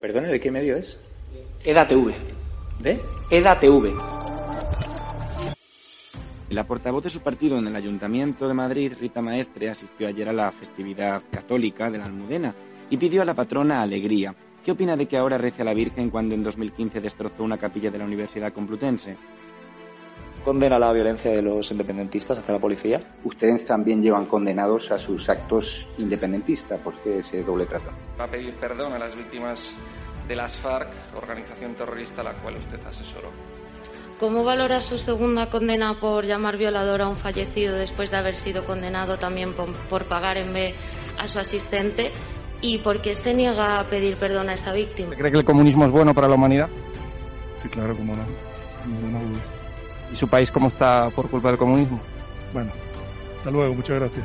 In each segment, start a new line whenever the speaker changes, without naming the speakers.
Perdone, ¿de qué medio es?
EDATV.
¿De?
EDATV.
La portavoz de su partido en el Ayuntamiento de Madrid, Rita Maestre, asistió ayer a la festividad católica de la Almudena y pidió a la patrona alegría. ¿Qué opina de que ahora rece a la Virgen cuando en 2015 destrozó una capilla de la Universidad Complutense?
¿Condena la violencia de los independentistas hacia la policía?
Ustedes también llevan condenados a sus actos independentistas. ¿Por qué ese doble trato?
Va a pedir perdón a las víctimas de las FARC, organización terrorista a la cual usted asesoró.
¿Cómo valora su segunda condena por llamar violador a un fallecido después de haber sido condenado también por, por pagar en B a su asistente? ¿Y por qué se niega a pedir perdón a esta víctima?
¿Cree que el comunismo es bueno para la humanidad?
Sí, claro, cómo no. Ninguna duda.
¿Y su país cómo está por culpa del comunismo?
Bueno, hasta luego, muchas gracias.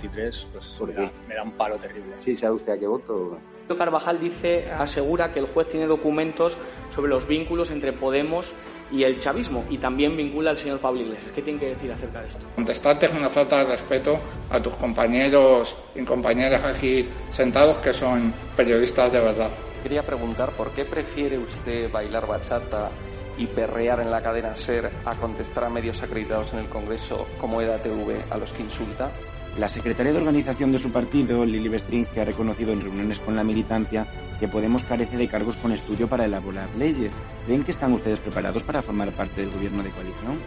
pues me da, me da, un palo terrible.
Sí, ¿sabe usted a qué voto?
Carvajal dice, asegura que el juez tiene documentos sobre los vínculos entre Podemos y el chavismo y también vincula al señor Pablo Iglesias. ¿Qué tiene que decir acerca de esto?
Contestarte es una falta de respeto a tus compañeros y compañeras aquí sentados que son periodistas de verdad.
Quería preguntar por qué prefiere usted bailar bachata y perrear en la cadena SER a contestar a medios acreditados en el Congreso como EDATV a los que insulta?
La secretaria de organización de su partido, Lili Bestring, que ha reconocido en reuniones con la militancia que Podemos carece de cargos con estudio para elaborar leyes. ¿Ven que están ustedes preparados para formar parte del gobierno de coalición?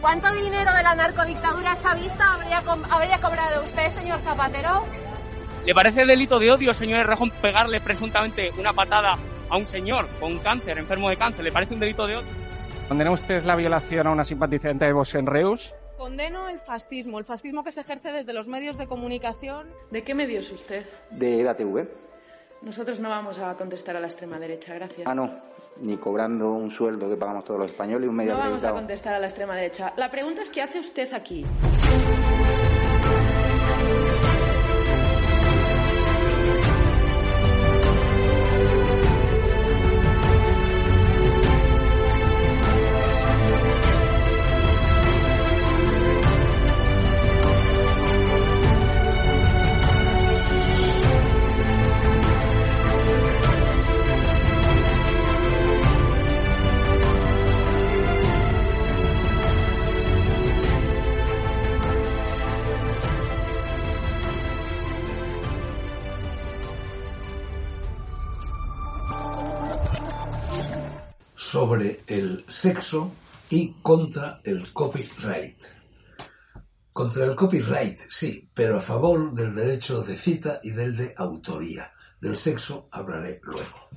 ¿Cuánto dinero de la narcodictadura chavista habría, co habría cobrado usted, señor Zapatero?
¿Le parece delito de odio, señor Errejón, pegarle presuntamente una patada a un señor con cáncer, enfermo de cáncer? ¿Le parece un delito de odio?
¿Condena usted la violación a una simpatizante de Vox en Reus?
Condeno el fascismo, el fascismo que se ejerce desde los medios de comunicación.
¿De qué medios es usted?
De EDATV.
Nosotros no vamos a contestar a la extrema derecha, gracias.
Ah, no, ni cobrando un sueldo que pagamos todos los españoles y un medio
No vamos a contestar a la extrema derecha. La pregunta es ¿qué hace usted aquí?
Sexo y contra el copyright. Contra el copyright, sí, pero a favor del derecho de cita y del de autoría. Del sexo hablaré luego.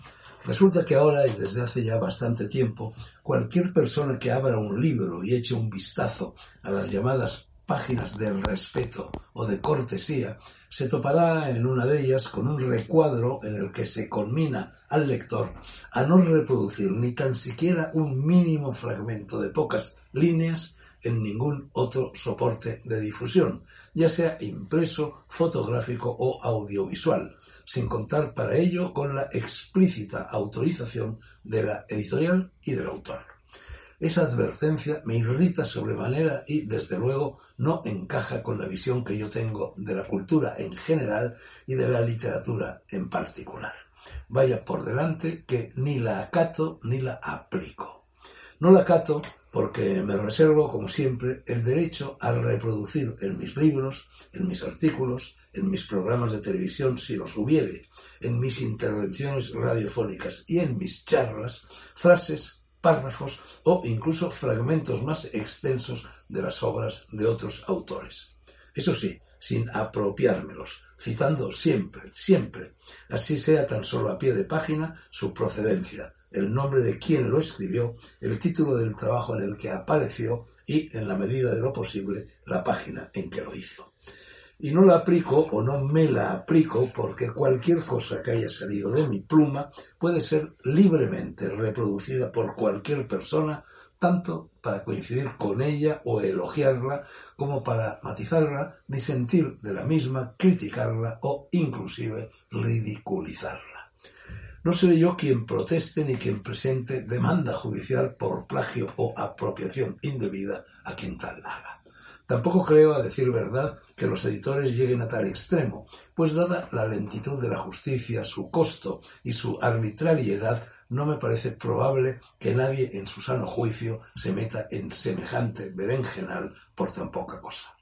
Resulta que ahora y desde hace ya bastante tiempo, cualquier persona que abra un libro y eche un vistazo a las llamadas páginas del respeto o de cortesía, se topará en una de ellas con un recuadro en el que se conmina al lector a no reproducir ni tan siquiera un mínimo fragmento de pocas líneas en ningún otro soporte de difusión, ya sea impreso, fotográfico o audiovisual, sin contar para ello con la explícita autorización de la editorial y del autor. Esa advertencia me irrita sobremanera y, desde luego, no encaja con la visión que yo tengo de la cultura en general y de la literatura en particular. Vaya por delante que ni la acato ni la aplico. No la acato porque me reservo, como siempre, el derecho a reproducir en mis libros, en mis artículos, en mis programas de televisión, si los hubiere, en mis intervenciones radiofónicas y en mis charlas, frases, párrafos o incluso fragmentos más extensos de las obras de otros autores. Eso sí, sin apropiármelos, citando siempre, siempre, así sea tan solo a pie de página, su procedencia, el nombre de quien lo escribió, el título del trabajo en el que apareció y, en la medida de lo posible, la página en que lo hizo. Y no la aplico o no me la aplico porque cualquier cosa que haya salido de mi pluma puede ser libremente reproducida por cualquier persona, tanto para coincidir con ella o elogiarla, como para matizarla, disentir de la misma, criticarla o inclusive ridiculizarla. No seré yo quien proteste ni quien presente demanda judicial por plagio o apropiación indebida a quien tal haga. Tampoco creo, a decir verdad, que los editores lleguen a tal extremo, pues dada la lentitud de la justicia, su costo y su arbitrariedad, no me parece probable que nadie en su sano juicio se meta en semejante berenjenal por tan poca cosa.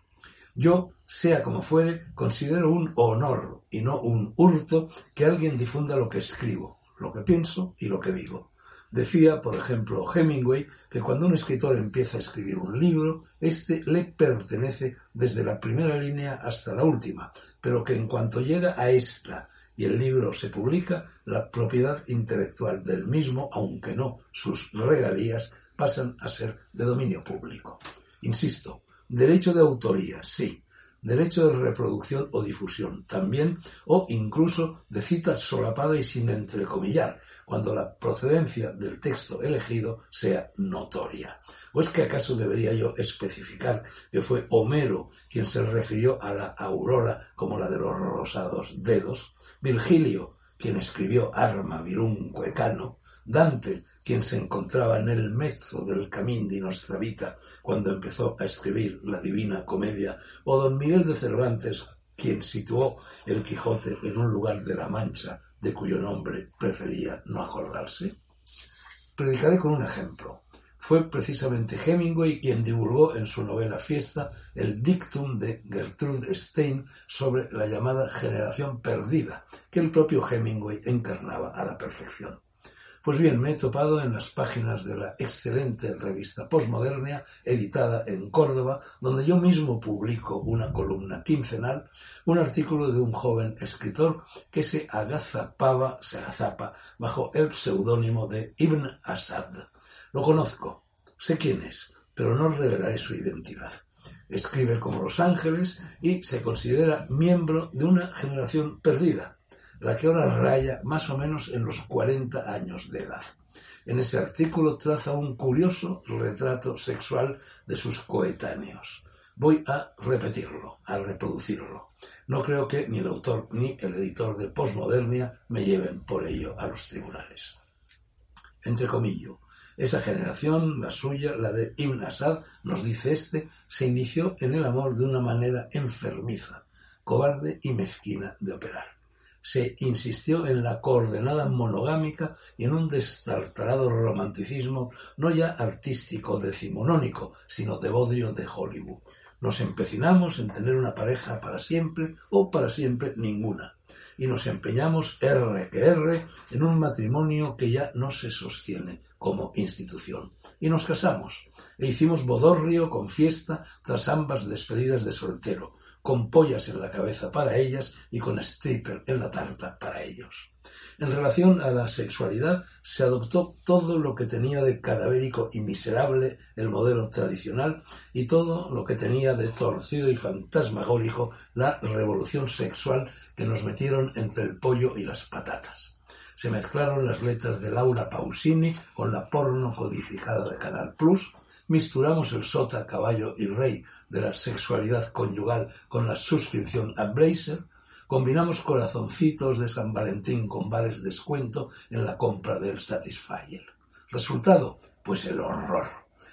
Yo, sea como fuere, considero un honor y no un hurto que alguien difunda lo que escribo, lo que pienso y lo que digo. Decía, por ejemplo, Hemingway, que cuando un escritor empieza a escribir un libro, éste le pertenece desde la primera línea hasta la última, pero que en cuanto llega a esta y el libro se publica, la propiedad intelectual del mismo, aunque no sus regalías, pasan a ser de dominio público. Insisto, Derecho de autoría, sí. Derecho de reproducción o difusión, también, o incluso de cita solapada y sin entrecomillar, cuando la procedencia del texto elegido sea notoria. ¿O es que acaso debería yo especificar que fue Homero quien se refirió a la aurora como la de los rosados dedos? Virgilio, quien escribió Arma virumque cano, Dante, quien se encontraba en el mezzo del camín de Nostra Vita cuando empezó a escribir la Divina Comedia, o don Miguel de Cervantes, quien situó el Quijote en un lugar de la Mancha de cuyo nombre prefería no acordarse? Predicaré con un ejemplo. Fue precisamente Hemingway quien divulgó en su novela Fiesta el dictum de Gertrude Stein sobre la llamada generación perdida, que el propio Hemingway encarnaba a la perfección. Pues bien, me he topado en las páginas de la excelente revista Postmodernia, editada en Córdoba, donde yo mismo publico una columna quincenal, un artículo de un joven escritor que se agazapaba, se agazapa, bajo el seudónimo de Ibn Asad. Lo conozco, sé quién es, pero no revelaré su identidad. Escribe como Los Ángeles y se considera miembro de una generación perdida, la que ahora raya más o menos en los 40 años de edad. En ese artículo traza un curioso retrato sexual de sus coetáneos. Voy a repetirlo, a reproducirlo. No creo que ni el autor ni el editor de Postmodernia me lleven por ello a los tribunales. Entre comillas, esa generación, la suya, la de Ibn Asad, nos dice este, se inició en el amor de una manera enfermiza, cobarde y mezquina de operar se insistió en la coordenada monogámica y en un destartalado romanticismo no ya artístico decimonónico, sino de bodrio de Hollywood. Nos empecinamos en tener una pareja para siempre o para siempre ninguna. Y nos empeñamos R que R en un matrimonio que ya no se sostiene como institución. Y nos casamos. E hicimos bodorrio con fiesta tras ambas despedidas de soltero con pollas en la cabeza para ellas y con stripper en la tarta para ellos. En relación a la sexualidad, se adoptó todo lo que tenía de cadavérico y miserable el modelo tradicional y todo lo que tenía de torcido y fantasmagórico la revolución sexual que nos metieron entre el pollo y las patatas. Se mezclaron las letras de Laura Pausini con la porno codificada de Canal Plus, misturamos el sota, caballo y rey de la sexualidad conyugal con la suscripción a Blazer, combinamos corazoncitos de San Valentín con vales descuento en la compra del Satisfyer. Resultado, pues el horror.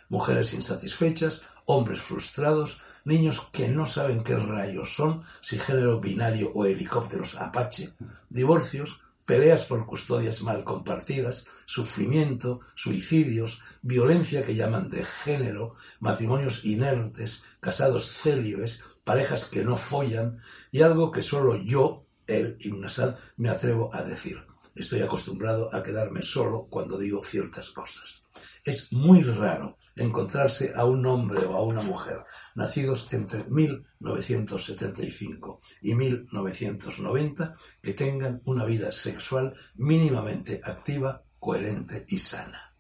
Mujeres insatisfechas, hombres frustrados, niños que no saben qué rayos son, si género binario o helicópteros Apache, divorcios, peleas por custodias mal compartidas, sufrimiento, suicidios, violencia que llaman de género, matrimonios inertes, casados célibes, parejas que no follan y algo que solo yo, el Ibn me atrevo a decir. Estoy acostumbrado a quedarme solo cuando digo ciertas cosas. Es muy raro encontrarse a un hombre o a una mujer nacidos entre 1975 y 1990 que tengan una vida sexual mínimamente activa, coherente y sana.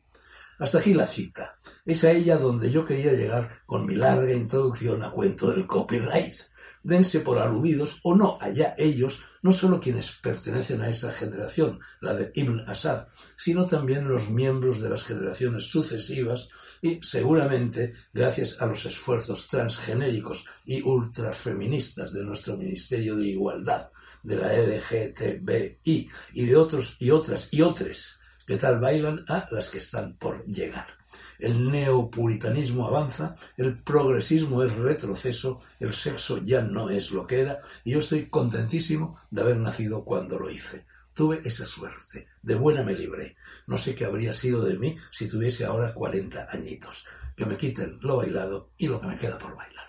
Hasta aquí la cita. Es a ella donde yo quería llegar con mi larga introducción a cuento del copyright dense por aludidos o no allá ellos, no solo quienes pertenecen a esa generación, la de Ibn Asad, sino también los miembros de las generaciones sucesivas y seguramente gracias a los esfuerzos transgenéricos y ultrafeministas de nuestro Ministerio de Igualdad, de la LGTBI y de otros y otras y otros que tal bailan a las que están por llegar el neopuritanismo avanza, el progresismo es retroceso, el sexo ya no es lo que era, y yo estoy contentísimo de haber nacido cuando lo hice. Tuve esa suerte, de buena me libré. No sé qué habría sido de mí si tuviese ahora 40 añitos. Que me quiten lo bailado y lo que me queda por bailar.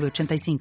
85.